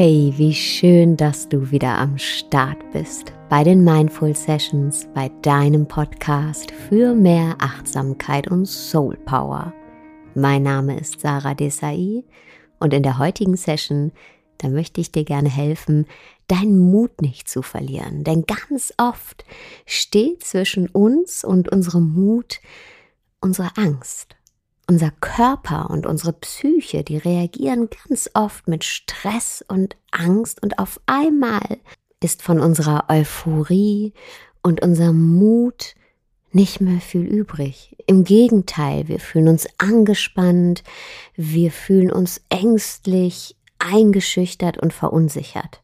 Hey, wie schön, dass du wieder am Start bist bei den Mindful Sessions, bei deinem Podcast für mehr Achtsamkeit und Soul Power. Mein Name ist Sarah Desai und in der heutigen Session, da möchte ich dir gerne helfen, deinen Mut nicht zu verlieren, denn ganz oft steht zwischen uns und unserem Mut unsere Angst. Unser Körper und unsere Psyche, die reagieren ganz oft mit Stress und Angst und auf einmal ist von unserer Euphorie und unserem Mut nicht mehr viel übrig. Im Gegenteil, wir fühlen uns angespannt, wir fühlen uns ängstlich, eingeschüchtert und verunsichert.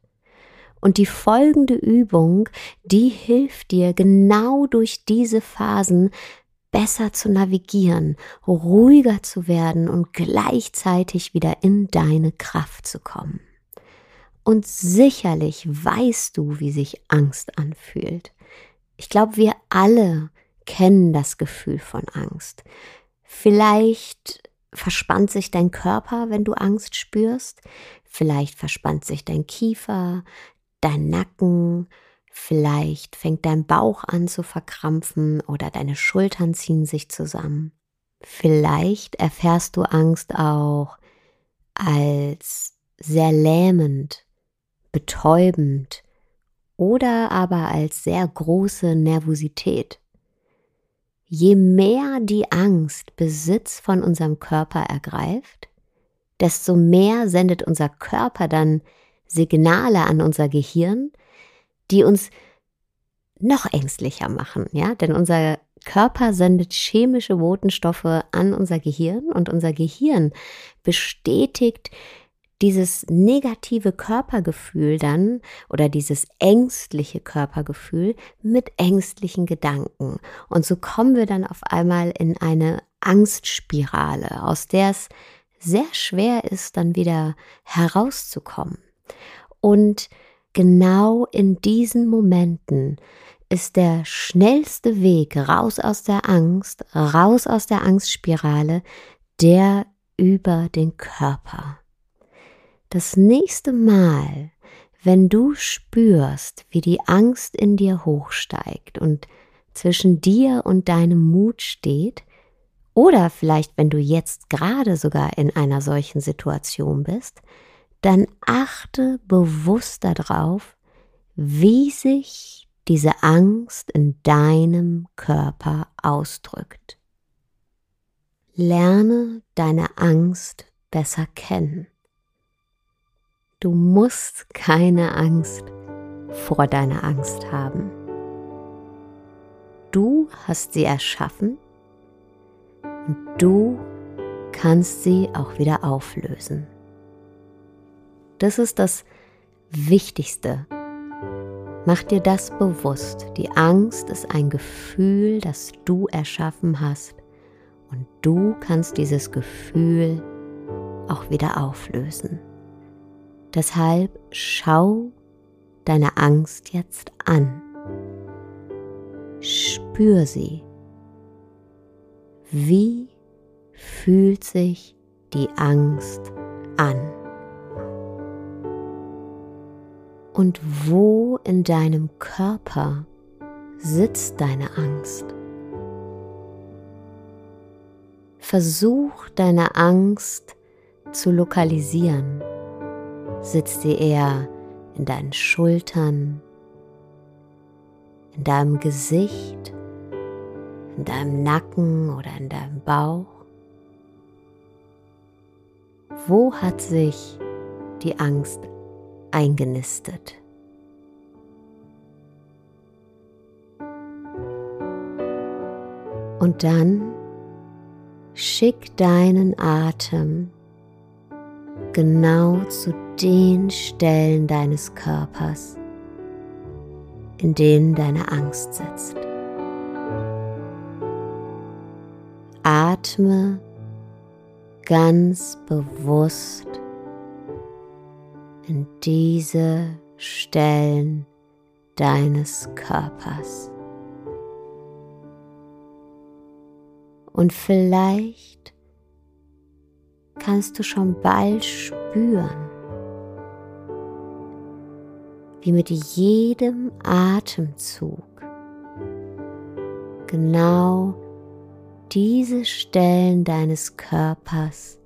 Und die folgende Übung, die hilft dir genau durch diese Phasen besser zu navigieren, ruhiger zu werden und gleichzeitig wieder in deine Kraft zu kommen. Und sicherlich weißt du, wie sich Angst anfühlt. Ich glaube, wir alle kennen das Gefühl von Angst. Vielleicht verspannt sich dein Körper, wenn du Angst spürst. Vielleicht verspannt sich dein Kiefer, dein Nacken, Vielleicht fängt dein Bauch an zu verkrampfen oder deine Schultern ziehen sich zusammen. Vielleicht erfährst du Angst auch als sehr lähmend, betäubend oder aber als sehr große Nervosität. Je mehr die Angst Besitz von unserem Körper ergreift, desto mehr sendet unser Körper dann Signale an unser Gehirn, die uns noch ängstlicher machen, ja, denn unser Körper sendet chemische Botenstoffe an unser Gehirn und unser Gehirn bestätigt dieses negative Körpergefühl dann oder dieses ängstliche Körpergefühl mit ängstlichen Gedanken. Und so kommen wir dann auf einmal in eine Angstspirale, aus der es sehr schwer ist, dann wieder herauszukommen. Und genau in diesen Momenten ist der schnellste Weg raus aus der Angst, raus aus der Angstspirale, der über den Körper. Das nächste Mal, wenn du spürst, wie die Angst in dir hochsteigt und zwischen dir und deinem Mut steht, oder vielleicht wenn du jetzt gerade sogar in einer solchen Situation bist, dann achte bewusst darauf, wie sich diese Angst in deinem Körper ausdrückt. Lerne deine Angst besser kennen. Du musst keine Angst vor deiner Angst haben. Du hast sie erschaffen und du kannst sie auch wieder auflösen. Das ist das Wichtigste. Mach dir das bewusst. Die Angst ist ein Gefühl, das du erschaffen hast. Und du kannst dieses Gefühl auch wieder auflösen. Deshalb schau deine Angst jetzt an. Spür sie. Wie fühlt sich die Angst an? Und wo in deinem Körper sitzt deine Angst? Versuch deine Angst zu lokalisieren. Sitzt sie eher in deinen Schultern, in deinem Gesicht, in deinem Nacken oder in deinem Bauch? Wo hat sich die Angst eingenistet. Und dann schick deinen Atem genau zu den Stellen deines Körpers, in denen deine Angst sitzt. Atme ganz bewusst in diese Stellen deines Körpers. Und vielleicht kannst du schon bald spüren, wie mit jedem Atemzug genau diese Stellen deines Körpers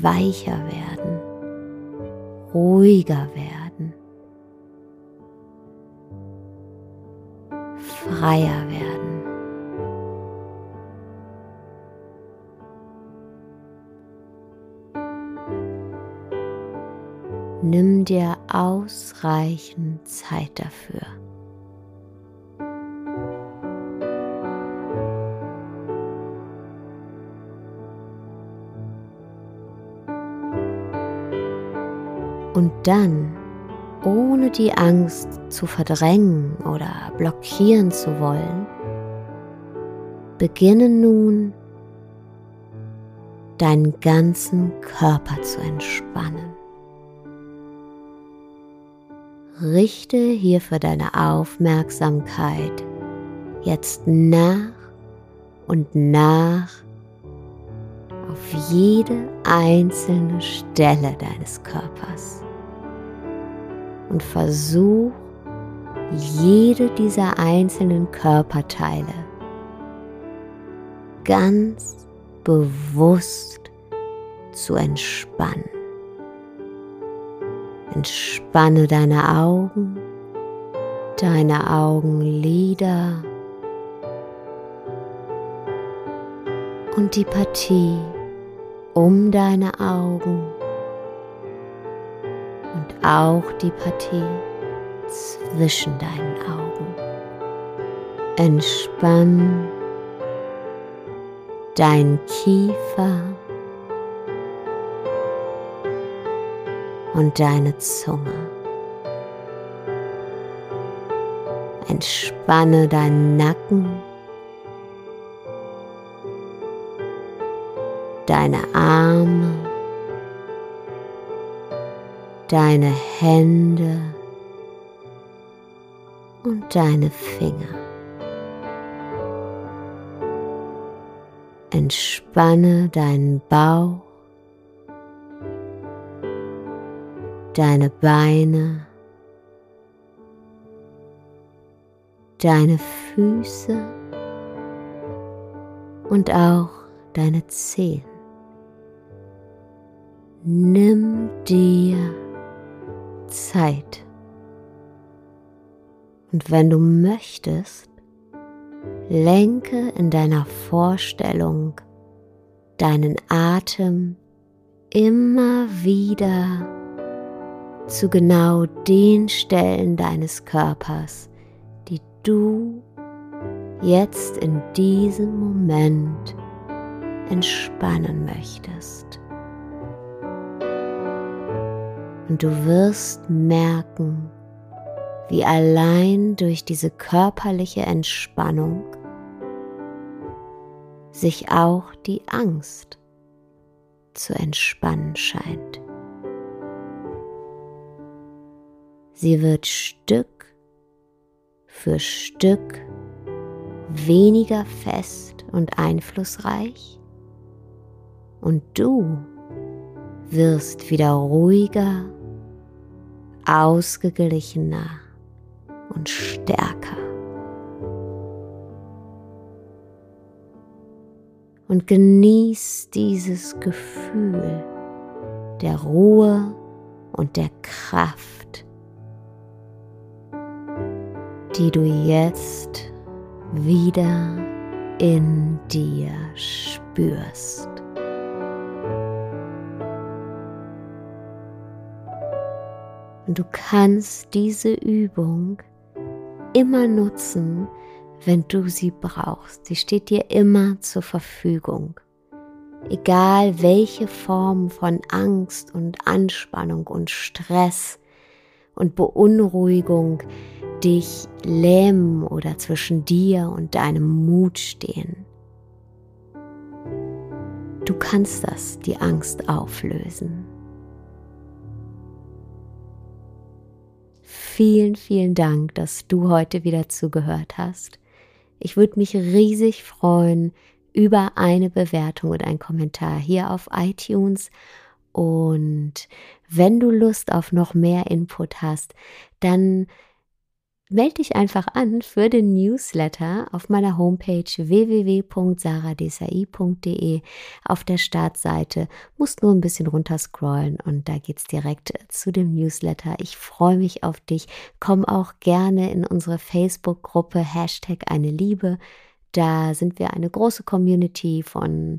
weicher werden, ruhiger werden, freier werden. Nimm dir ausreichend Zeit dafür. Und dann, ohne die Angst zu verdrängen oder blockieren zu wollen, beginne nun deinen ganzen Körper zu entspannen. Richte hierfür deine Aufmerksamkeit jetzt nach und nach auf jede einzelne Stelle deines Körpers und versuch jede dieser einzelnen Körperteile ganz bewusst zu entspannen. Entspanne deine Augen, deine Augenlider und die Partie um deine Augen auch die Partie zwischen deinen Augen. Entspann dein Kiefer und deine Zunge. Entspanne deinen Nacken, deine Arme, deine Hände und deine Finger. Entspanne deinen Bauch, deine Beine, deine Füße und auch deine Zehen. Nimm dir Zeit. Und wenn du möchtest, lenke in deiner Vorstellung deinen Atem immer wieder zu genau den Stellen deines Körpers, die du jetzt in diesem Moment entspannen möchtest. Und du wirst merken, wie allein durch diese körperliche Entspannung sich auch die Angst zu entspannen scheint. Sie wird Stück für Stück weniger fest und einflussreich und du wirst wieder ruhiger ausgeglichener und stärker. Und genieß dieses Gefühl der Ruhe und der Kraft, die du jetzt wieder in dir spürst. Und du kannst diese Übung immer nutzen, wenn du sie brauchst. Sie steht dir immer zur Verfügung. Egal welche Form von Angst und Anspannung und Stress und Beunruhigung dich lähmen oder zwischen dir und deinem Mut stehen. Du kannst das, die Angst auflösen. Vielen, vielen Dank, dass du heute wieder zugehört hast. Ich würde mich riesig freuen über eine Bewertung und einen Kommentar hier auf iTunes Und wenn du Lust auf noch mehr Input hast, dann melde dich einfach an für den Newsletter auf meiner Homepage www.saradesai.de auf der Startseite. Musst nur ein bisschen runterscrollen und da geht's direkt zu dem Newsletter. Ich freue mich auf dich. Komm auch gerne in unsere Facebook-Gruppe Hashtag eine Liebe. Da sind wir eine große Community von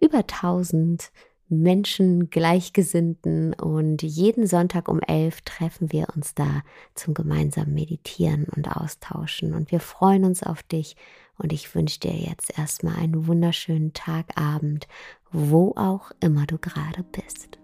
über 1000 Menschen, Gleichgesinnten und jeden Sonntag um elf treffen wir uns da zum gemeinsamen Meditieren und Austauschen und wir freuen uns auf dich und ich wünsche dir jetzt erstmal einen wunderschönen Tag, Abend, wo auch immer du gerade bist.